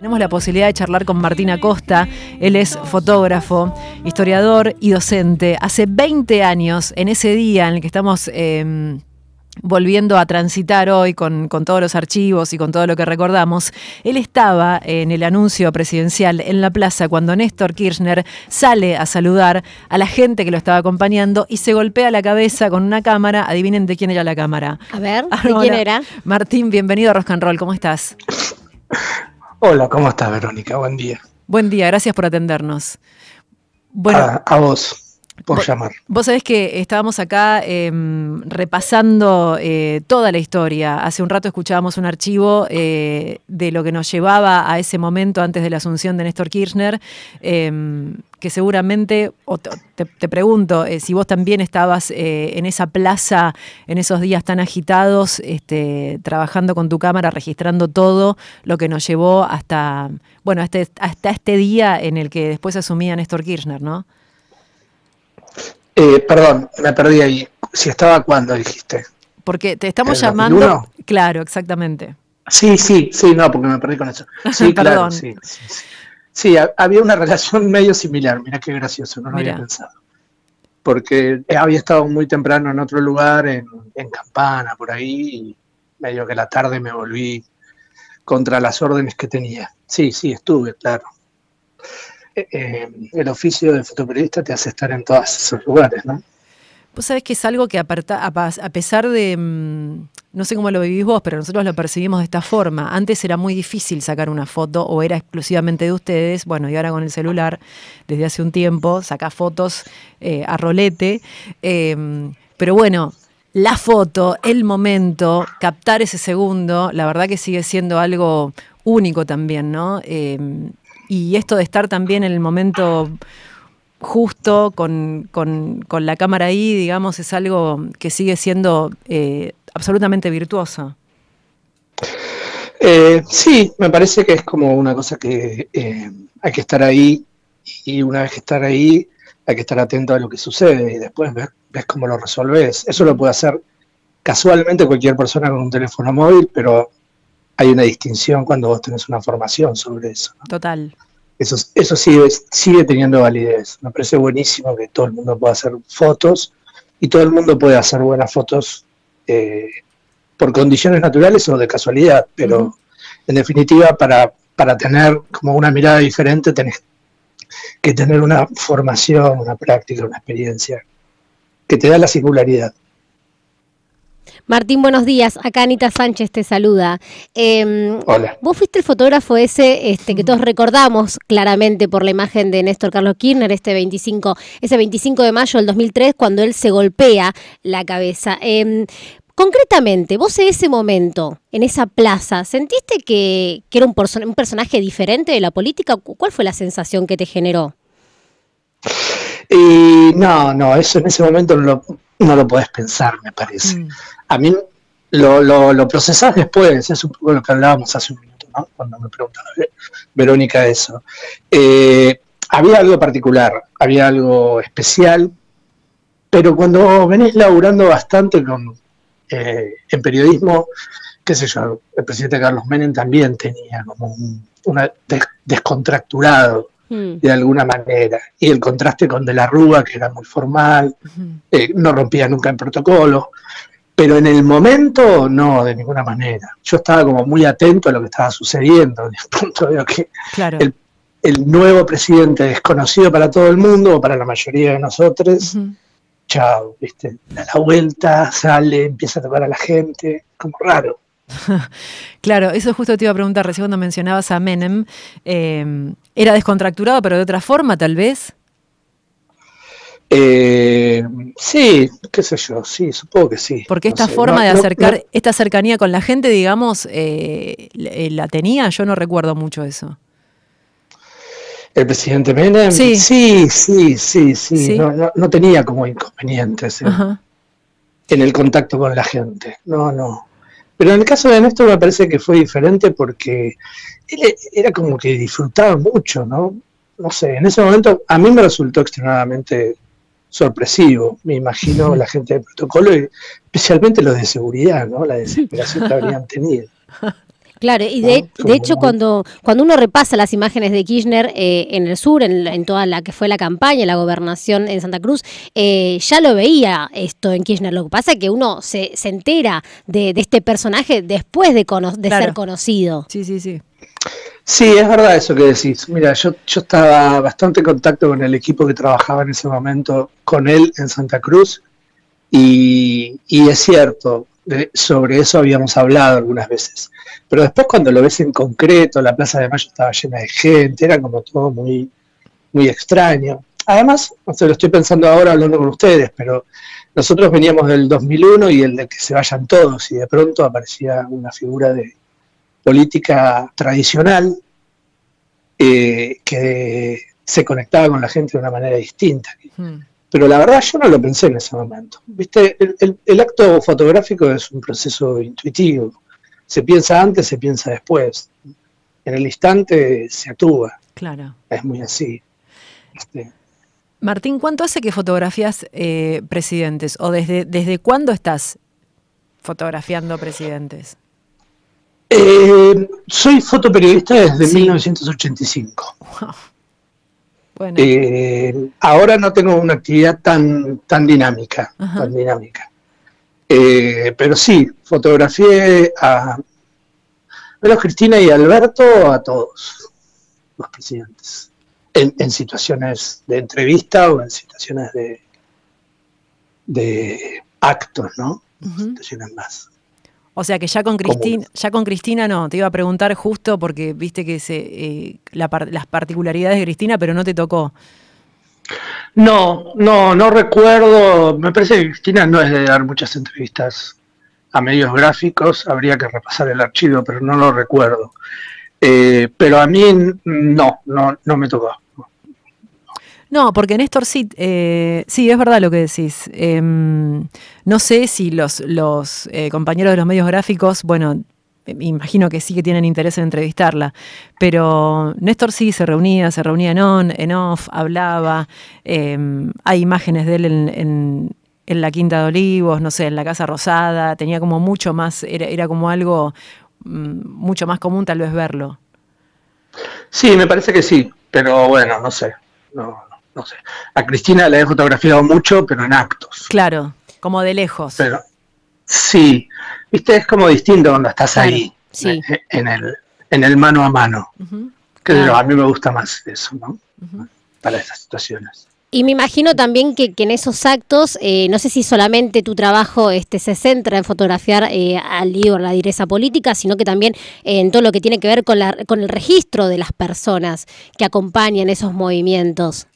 Tenemos la posibilidad de charlar con Martín Acosta. Él es fotógrafo, historiador y docente. Hace 20 años, en ese día en el que estamos eh, volviendo a transitar hoy con, con, todos los archivos y con todo lo que recordamos, él estaba en el anuncio presidencial en la plaza cuando Néstor Kirchner sale a saludar a la gente que lo estaba acompañando y se golpea la cabeza con una cámara. Adivinen de quién era la cámara. A ver, ¿de quién era? Martín, bienvenido a Rock and Roll. ¿Cómo estás? Hola, ¿cómo estás, Verónica? Buen día. Buen día, gracias por atendernos. Bueno, a, a vos por llamar. Vos sabés que estábamos acá eh, repasando eh, toda la historia. Hace un rato escuchábamos un archivo eh, de lo que nos llevaba a ese momento antes de la asunción de Néstor Kirchner, em, que seguramente, o te, te pregunto, eh, si vos también estabas en esa plaza, en esos días tan agitados, este, trabajando con tu cámara, registrando todo lo que nos llevó hasta, bueno, hasta, hasta este día en el que después asumía Néstor Kirchner, ¿no? Eh, perdón, me perdí ahí. Si estaba cuando dijiste. Porque te estamos llamando. 2001? Claro, exactamente. Sí, sí, sí, no, porque me perdí con eso. Sí, claro, sí, sí, sí. sí, había una relación medio similar. Mira qué gracioso, no lo Mirá. había pensado. Porque había estado muy temprano en otro lugar, en, en Campana, por ahí, y medio que la tarde me volví contra las órdenes que tenía. Sí, sí, estuve, claro eh, el oficio de fotoperiodista te hace estar en todos esos lugares, ¿no? Vos sabés que es algo que aparta, a pesar de, mm, no sé cómo lo vivís vos, pero nosotros lo percibimos de esta forma. Antes era muy difícil sacar una foto o era exclusivamente de ustedes. Bueno, y ahora con el celular, desde hace un tiempo, sacás fotos eh, a rolete. Eh, pero bueno, la foto, el momento, captar ese segundo, la verdad que sigue siendo algo único también, ¿no? Eh, y esto de estar también en el momento justo con, con, con, la cámara ahí, digamos, es algo que sigue siendo eh, absolutamente virtuoso. Eh, sí, me parece que es como una cosa que eh, hay que estar ahí y una vez que estar ahí hay que estar atento a lo que sucede y después ves, ves cómo lo resolves. Eso lo puede hacer casualmente cualquier persona con un teléfono móvil, pero hay una distinción cuando vos tenés una formación sobre eso. ¿no? Total. Eso, eso sigue, sigue teniendo validez. Me parece buenísimo que todo el mundo pueda hacer fotos y todo el mundo puede hacer buenas fotos eh, por condiciones naturales o de casualidad, pero uh -huh. en definitiva para, para tener como una mirada diferente tenés que tener una formación, una práctica, una experiencia que te da la singularidad. Martín, buenos días. Acá Anita Sánchez te saluda. Eh, Hola. Vos fuiste el fotógrafo ese este, que todos recordamos claramente por la imagen de Néstor Carlos Kirchner, este 25, ese 25 de mayo del 2003, cuando él se golpea la cabeza. Eh, concretamente, vos en ese momento, en esa plaza, ¿sentiste que, que era un, person un personaje diferente de la política? ¿Cuál fue la sensación que te generó? Y no, no, eso en ese momento no lo, no lo podés pensar, me parece. Mm. A mí lo, lo, lo, procesás después, es un poco lo que hablábamos hace un minuto, ¿no? cuando me preguntaba Verónica eso. Eh, había algo particular, había algo especial, pero cuando venís laburando bastante con, eh, en periodismo, qué sé yo, el presidente Carlos Menem también tenía como un una des descontracturado mm. de alguna manera. Y el contraste con De la Rúa, que era muy formal, eh, no rompía nunca en protocolo. Pero en el momento, no, de ninguna manera. Yo estaba como muy atento a lo que estaba sucediendo. En el punto de que claro. el, el, nuevo presidente desconocido para todo el mundo, o para la mayoría de nosotros, chao, ¿viste? Da la vuelta, sale, empieza a tocar a la gente, como raro. claro, eso justo te iba a preguntar recién cuando mencionabas a Menem. Eh, ¿Era descontracturado, pero de otra forma, tal vez? Eh, sí, qué sé yo, sí, supongo que sí. Porque esta no sé, forma no, de acercar, no, esta cercanía con la gente, digamos, eh, la tenía, yo no recuerdo mucho eso. ¿El presidente Menem? Sí, sí, sí, sí, sí. ¿Sí? No, no, tenía como inconvenientes en, en el contacto con la gente. No, no. Pero en el caso de Néstor me parece que fue diferente porque él era como que disfrutaba mucho, ¿no? No sé, en ese momento a mí me resultó extremadamente sorpresivo, me imagino la gente de protocolo y especialmente los de seguridad, ¿no? La desesperación que habrían tenido. Claro, y de, de hecho cuando, cuando uno repasa las imágenes de Kirchner eh, en el sur, en, toda la que fue la campaña, la gobernación en Santa Cruz, eh, ya lo veía esto en Kirchner. Lo que pasa es que uno se, se entera de, este personaje después de, de ser conocido. Sí, sí, sí. Sí, es verdad eso que decís. Mira, yo, yo estaba bastante en contacto con el equipo que trabajaba en ese momento con él en Santa Cruz y, es cierto, sobre eso habíamos hablado algunas veces. Pero después cuando lo ves en concreto, la Plaza de Mayo estaba llena de gente, era como todo muy, muy extraño. Además, no sé, lo estoy pensando ahora hablando con ustedes, pero nosotros veníamos del 2001 y el de que se vayan todos y de pronto aparecía una figura de, política tradicional eh, que se conectaba con la gente de una manera distinta. Hmm. Pero la verdad yo no lo pensé en ese momento. Viste, el, acto fotográfico es un proceso intuitivo. Se piensa antes, se piensa después. En el instante se actúa. Claro. Es muy así. Este, Martín, ¿cuánto hace que fotografías eh, presidentes? ¿O desde, desde cuándo estás fotografiando presidentes? Eh, soy fotoperiodista desde 1985. Eh, ahora no tengo una actividad tan, tan dinámica, tan dinámica. Eh, pero sí, fotografié a menos Cristina y Alberto, a todos los presidentes, en, situaciones de entrevista o en situaciones de, de actos, ¿no? Situaciones más. O sea que ya con Cristina, ya con Cristina no, te iba a preguntar justo porque viste que se, eh, las particularidades de Cristina, pero no te tocó. No, no, no recuerdo. Me parece que Cristina no es de dar muchas entrevistas a medios gráficos. Habría que repasar el archivo, pero no lo recuerdo. Eh, pero a mí no, no, no me tocó. No, porque Néstor sí, eh, sí, es verdad lo que decís. Em, no sé si los, eh, compañeros de los medios gráficos, bueno, me imagino que sí que tienen interés en entrevistarla, pero Néstor sí se reunía, se reunía en on, en off, hablaba, em, hay imágenes de él en, en, la Quinta de Olivos, no sé, en la Casa Rosada, tenía como mucho más, era, era como algo mm, mucho más común tal vez verlo. Sí, me parece que sí, pero bueno, no sé. No, no sé. A Cristina la he fotografiado mucho, pero en actos. Claro, como de lejos. Pero sí, viste, es como distinto cuando estás ahí, sí. Eh, en, el, en el mano a mano. Que a mí me gusta más eso, ¿no? Para esas situaciones. Y me imagino también que, en esos actos, eh, no sé si solamente tu trabajo este, se centra en fotografiar eh, al líder, la direza política, sino que también en todo lo que tiene que ver con, la, con el registro de las personas que acompañan esos movimientos.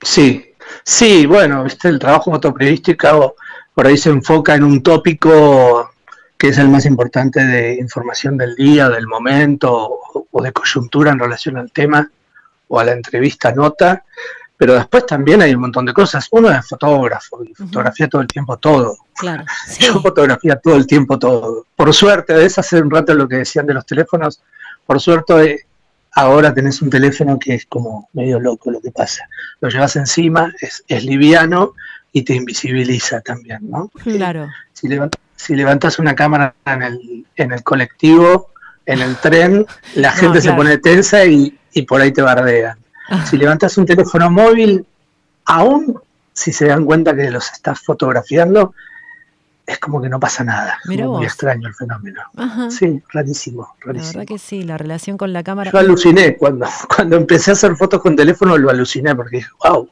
Sí, sí, bueno, ¿viste? el trabajo fotoperiodístico por ahí se enfoca en un tópico que es el más importante de información del día, del momento o de coyuntura en relación al tema o a la entrevista nota, pero después también hay un montón de cosas. Uno es fotógrafo y fotografía todo el tiempo todo. Claro, Yo fotografía todo el tiempo todo. Por suerte, ves hace un rato lo que decían de los teléfonos, por suerte ahora tenés un teléfono que es como medio loco lo que pasa. Lo llevas encima, es, liviano y te invisibiliza también, ¿no? claro. Si, si levantas una cámara en el, en el colectivo, en el tren, la gente se pone tensa y, por ahí te bardean. Ah. Si levantas un teléfono móvil, aún si se dan cuenta que los estás fotografiando, es como que no pasa nada. muy extraño el fenómeno. Sí, rarísimo, rarísimo. La verdad que sí, la relación con la cámara. Yo aluciné cuando, cuando empecé a hacer fotos con teléfono, lo aluciné porque dije, wow,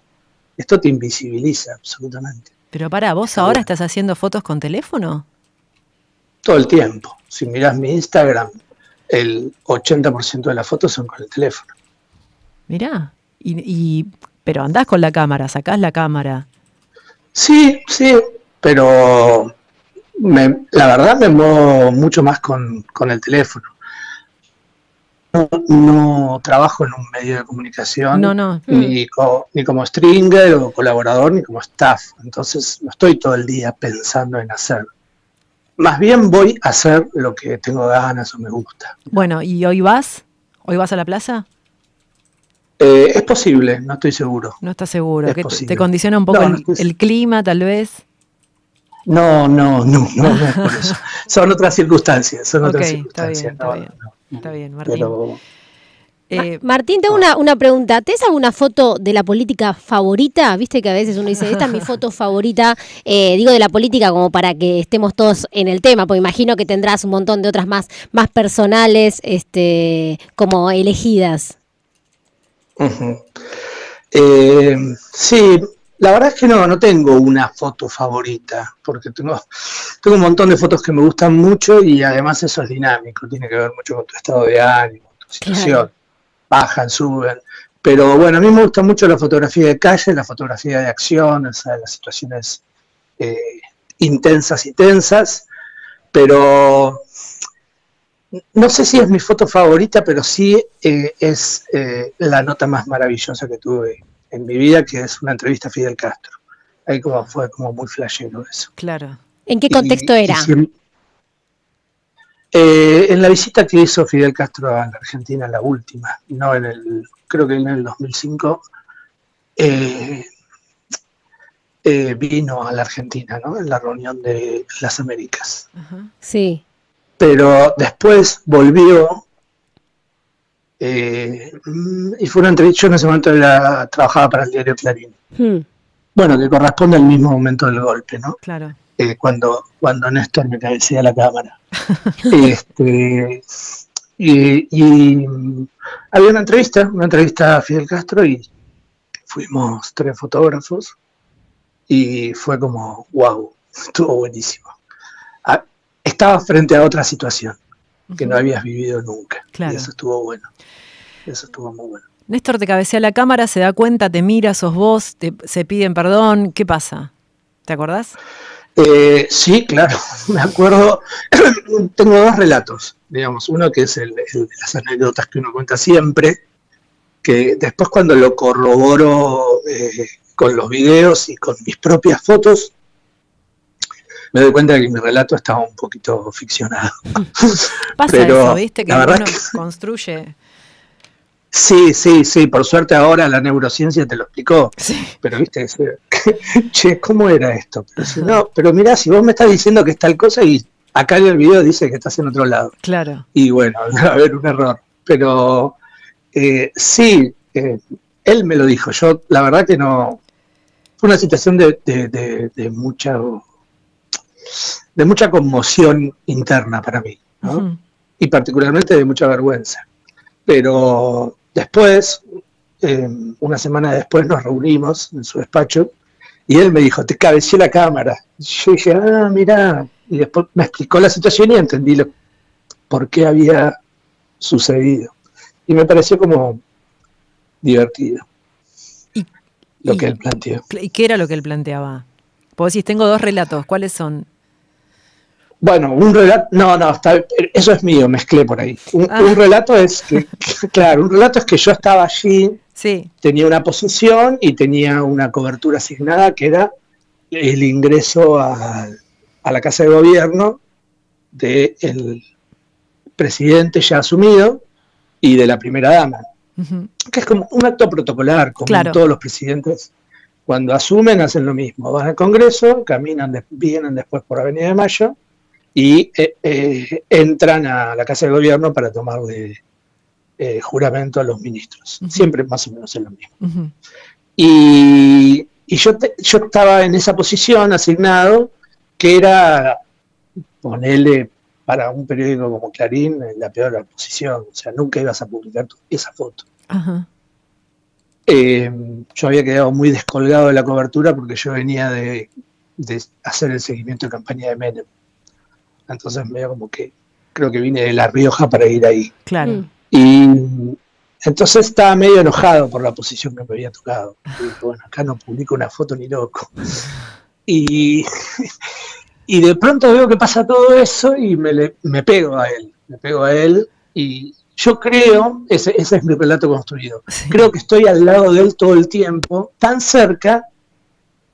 esto te invisibiliza absolutamente. Pero para, ¿vos ahora estás haciendo fotos con teléfono? Todo el tiempo. Si miras mi Instagram, el 80% de las fotos son con el teléfono. Mirá, y, y, pero andás con la cámara, sacás la cámara. Sí, sí, pero la verdad me muevo mucho más con, el teléfono. No, trabajo en un medio de comunicación, Ni, ni como stringer o colaborador, ni como staff. Entonces no estoy todo el día pensando en hacer. Más bien voy a hacer lo que tengo ganas o me gusta. Bueno, ¿y hoy vas? ¿Hoy vas a la plaza? Eh, es posible, no estoy seguro. No estás seguro. ¿Te condiciona un poco el clima, tal vez? No, no, no, no, no es por eso. Son otras circunstancias, son otras circunstancias. Está bien, está, bien, está bien, Martín. Eh, Martín, tengo una, una pregunta. ¿Tienes alguna foto de la política favorita? Viste que a veces uno dice, esta es mi foto favorita. Eh, digo de la política como para que estemos todos en el tema, porque imagino que tendrás un montón de otras más, más personales este, como elegidas. Eh, sí, la verdad es que no, no tengo una foto favorita, porque tengo, tengo un montón de fotos que me gustan mucho y además eso es dinámico, tiene que ver mucho con tu estado de ánimo, tu situación bajan, suben. Pero bueno, a mí me gusta mucho la fotografía de calle, la fotografía de acción, o sea, las situaciones eh, intensas y tensas, pero no sé si es mi foto favorita, pero sí eh, es eh, la nota más maravillosa que tuve en mi vida, que es una entrevista a Fidel Castro. Ahí como fue como muy flashero eso. Claro. ¿En qué contexto era? Eh, en la visita que hizo Fidel Castro a la Argentina, la última, no en el, creo que en el 2005, eh, eh, vino a la Argentina, ¿no? En la reunión de las Américas. Sí. Pero después volvió y fue una entrevista, yo en ese momento era, trabajaba para el diario Clarín. Hmm. Bueno, que corresponde al mismo momento del golpe, ¿no? Claro. Eh, cuando, cuando Néstor me cabecea la cámara. este, y, había una entrevista, una entrevista a Fidel Castro y fuimos tres fotógrafos y fue como, wow, estuvo buenísimo. Ah, estaba frente a otra situación que no habías vivido nunca. Y eso estuvo bueno. Eso estuvo muy bueno. Néstor te cabecea la cámara, se da cuenta, te mira, sos vos, te, se piden perdón. ¿Qué pasa? ¿Te acordás? Eh, sí, claro, me acuerdo. Tengo dos relatos, digamos. Uno que es el, de las anécdotas que uno cuenta siempre, que después cuando lo corroboro eh, con los videos y con mis propias fotos, me doy cuenta de que mi relato estaba un poquito ficcionado. Pasa Pero eso, ¿viste? Que uno construye Sí, sí, sí, por suerte ahora la neurociencia te lo explicó. Pero viste, che, ¿cómo era esto? Pero si no, pero mirá, si vos me estás diciendo que es tal cosa y acá en el video dice que estás en otro lado. Claro. Y bueno, a haber un error. Pero eh, sí, eh, él me lo dijo. Yo, la verdad que no. Fue una situación de, de, mucha de mucha conmoción interna para mí, ¿no? Y particularmente de mucha vergüenza. Pero Después, eh, una semana después, nos reunimos en su despacho y él me dijo, te cabeceé la cámara. yo dije, ah, mira. Y después me explicó la situación y entendí lo, por qué había sucedido. Y me pareció como divertido lo que él planteó. ¿Y qué era lo que él planteaba? Pues decís, tengo dos relatos, ¿cuáles son? Bueno, un relato, no, no, eso es mío, mezclé por ahí. Un, ah. relato es que, claro, un relato es que yo estaba allí, sí. tenía una posición y tenía una cobertura asignada que era el ingreso a, la Casa de Gobierno del presidente ya asumido y de la primera dama, que es como un acto protocolar, como todos los presidentes cuando asumen hacen lo mismo, van al Congreso, caminan, vienen después por Avenida de Mayo y eh, eh, entran a la Casa de Gobierno para tomar de, eh, juramento a los ministros. Siempre más o menos es lo mismo. Y, yo, yo estaba en esa posición asignado, que era ponerle para un periódico como Clarín la peor posición, o sea, nunca ibas a publicar esa foto. yo había quedado muy descolgado de la cobertura porque yo venía de, de hacer el seguimiento de campaña de Menem. Entonces medio como que creo que vine de La Rioja para ir ahí. Claro. Mm. Y entonces estaba medio enojado por la posición que me había tocado. Y bueno, acá no publico una foto ni loco. Y, y de pronto veo que pasa todo eso y me, me pego a él. Me pego a él y yo creo, ese, ese es mi relato construido, creo que estoy al lado de él todo el tiempo, tan cerca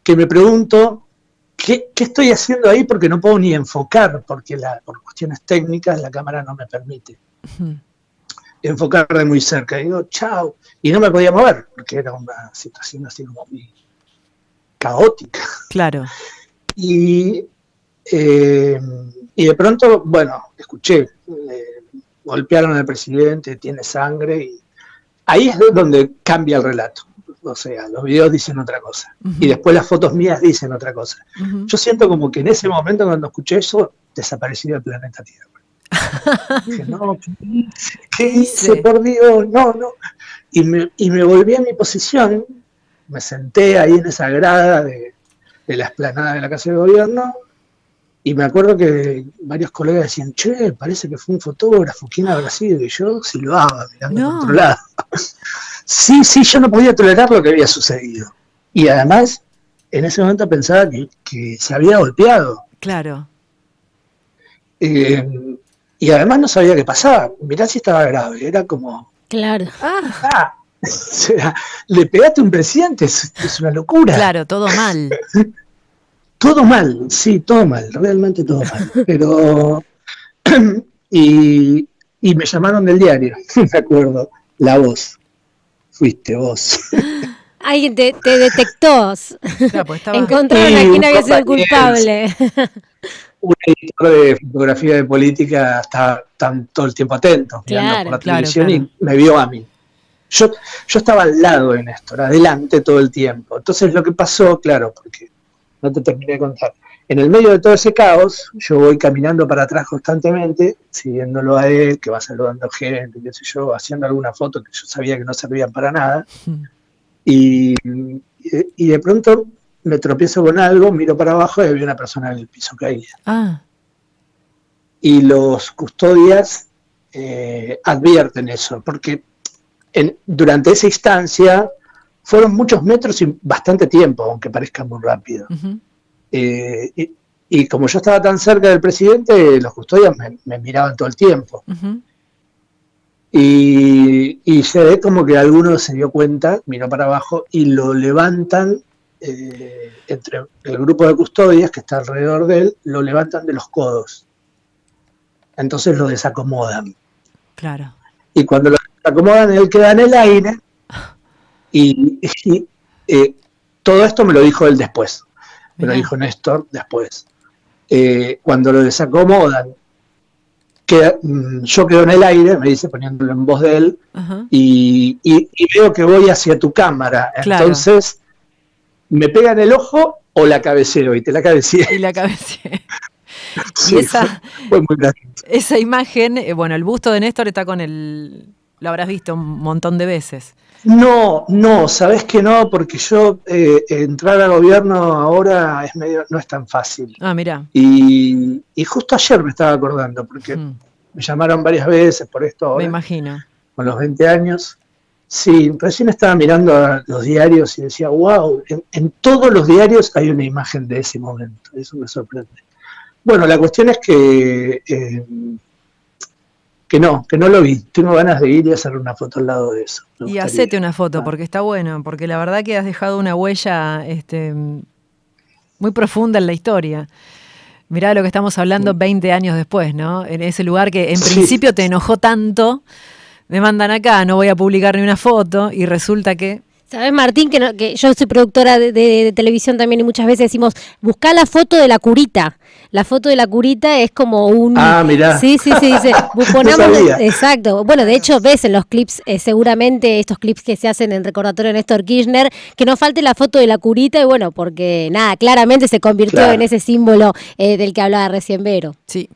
que me pregunto ¿Qué, estoy haciendo ahí? Porque no puedo ni enfocar, porque la, por cuestiones técnicas la cámara no me permite enfocar de muy cerca. Y digo, chao. Y no me podía mover, porque era una situación así como muy caótica. Claro. Y, Eh, y de pronto, bueno, escuché, golpearon al presidente, tiene sangre, y ahí es donde cambia el relato. O sea, los videos dicen otra cosa. Y después las fotos mías dicen otra cosa. Yo siento como que en ese momento cuando escuché eso, desaparecí del planeta Tierra. Dije, no, ¿qué hice? Por Dios, no, no. Y me, y me volví a mi posición, me senté ahí en esa grada de, de la explanada de la Casa de Gobierno, y me acuerdo que varios colegas decían, che, parece que fue un fotógrafo, ¿quién habrá sido? Y yo silbaba mirando no. otro lado. Sí, sí, yo no podía tolerar lo que había sucedido. Y además, en ese momento pensaba que, que se había golpeado. Claro. Eh, y además no sabía qué pasaba. Mirá si estaba grave. Era como. Claro. Ah, sea, le pegaste a un presidente, es, es una locura. Claro, todo mal. todo mal, sí, todo mal, realmente todo mal. Pero. y, y me llamaron del diario, me acuerdo. La voz. Fuiste vos. Alguien te, te detectó. Claro, pues estaba... Encontraron a quién había sido el culpable un editor de fotografía de política está todo el tiempo atento, mirando por la televisión y me vio a mí. Yo, yo estaba al lado de Néstor, adelante todo el tiempo. Entonces lo que pasó, claro, porque no te terminé de contar. En el medio de todo ese caos, yo voy caminando para atrás constantemente, siguiéndolo a él, que va saludando gente, qué sé yo, haciendo alguna foto que yo sabía que no servían para nada. Y, y de pronto me tropiezo con algo, miro para abajo y había una persona en el piso caída. Ah. Y los custodias eh, advierten eso, porque durante esa instancia fueron muchos metros y bastante tiempo, aunque parezca muy rápido. Eh, y, como yo estaba tan cerca del presidente, los custodias me, miraban todo el tiempo. y, y, se ve como que alguno se dio cuenta, miró para abajo y lo levantan eh, entre el grupo de custodias que está alrededor de él, lo levantan de los codos. Entonces lo desacomodan. Claro. Y cuando lo desacomodan, él queda en el aire. Y, eh, todo esto me lo dijo él después. Me lo dijo Néstor después. Eh, cuando lo desacomodan, queda, mm, yo quedo en el aire, me dice poniéndolo en voz de él, y, veo que voy hacia tu cámara. Entonces me pega en el ojo o la cabecero, y te la cabeceé. Y la cabeceé. y esa, fue, muy esa imagen, eh, bueno, el busto de Néstor está con el. Lo habrás visto un montón de veces. No, no, sabes que no, porque yo eh, entrar al gobierno ahora es medio, no es tan fácil. Ah, mira. Y, justo ayer me estaba acordando, porque mm. me llamaron varias veces por esto ahora. Me imagino. Con los 20 años. Sí, recién estaba mirando los diarios y decía, wow, en, todos los diarios hay una imagen de ese momento, eso me sorprende. Bueno, la cuestión es que, eh, que no, que no lo vi, tengo ganas de ir y hacer una foto al lado de eso. y hacete una foto, ah. porque está bueno, porque la verdad que has dejado una huella este, muy profunda en la historia. Mirá lo que estamos hablando 20 años después, ¿no? En ese lugar que en principio te enojó tanto me mandan acá, no voy a publicar ni una foto y resulta que... ¿Sabes, Martín, que, que yo soy productora de, televisión también y muchas veces decimos, busca la foto de la curita. La foto de la curita es como un... Ah, mirá. Sí, sí, sí, dice, ponemos... exacto. Bueno, de hecho ves en los clips, eh, seguramente estos clips que se hacen en recordatorio de Néstor Kirchner, que no falte la foto de la curita y bueno, porque nada, claramente se convirtió en ese símbolo eh, del que hablaba recién Vero. Sí.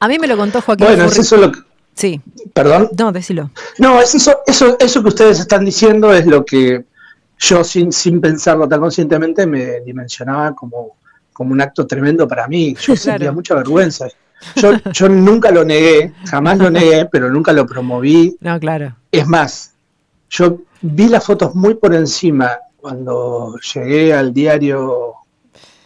A mí me lo contó Joaquín. Bueno, eso es lo que Sí. ¿Perdón? No, decilo. No, es eso, eso, eso que ustedes están diciendo es lo que yo sin, sin pensarlo tan conscientemente me dimensionaba como, como un acto tremendo para mí. Yo sentía mucha vergüenza. Yo, yo nunca lo negué, jamás lo negué, pero nunca lo promoví. No, claro. Es más, yo vi las fotos muy por encima cuando llegué al diario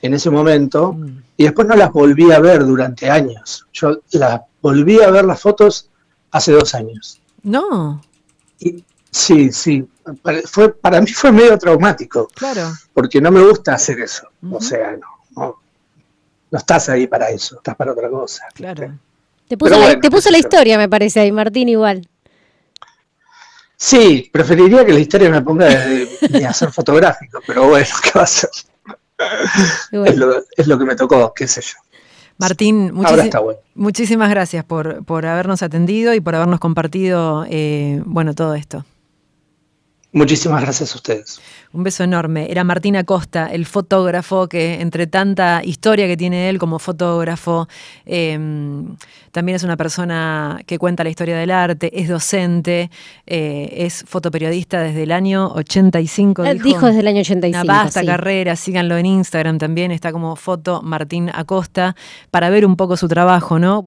en ese momento mm. y después no las volví a ver durante años. Yo las volví a ver las fotos hace dos años. No. Sí, sí. Fue, para mí fue medio traumático. Claro. Porque no me gusta hacer eso. O sea, no, no, estás ahí para eso, estás para otra cosa. Claro. Te puso, la, te puso la historia, me parece, ahí, Martín, igual. Sí, preferiría que la historia me ponga de, hacer fotográfico, pero bueno, ¿qué va a ser? Es, lo, es, lo, que me tocó, qué sé yo. Martín, muchísimas gracias por, por, habernos atendido y por habernos compartido eh, bueno, todo esto. Muchísimas gracias a ustedes. Un beso enorme. Era Martín Acosta, el fotógrafo que entre tanta historia que tiene él como fotógrafo, em, también es una persona que cuenta la historia del arte, es docente, eh, es fotoperiodista desde el año 85. Dijo, dijo desde el año 85. Una vasta carrera, síganlo en Instagram también, está como foto Martín Acosta, para ver un poco su trabajo, ¿no?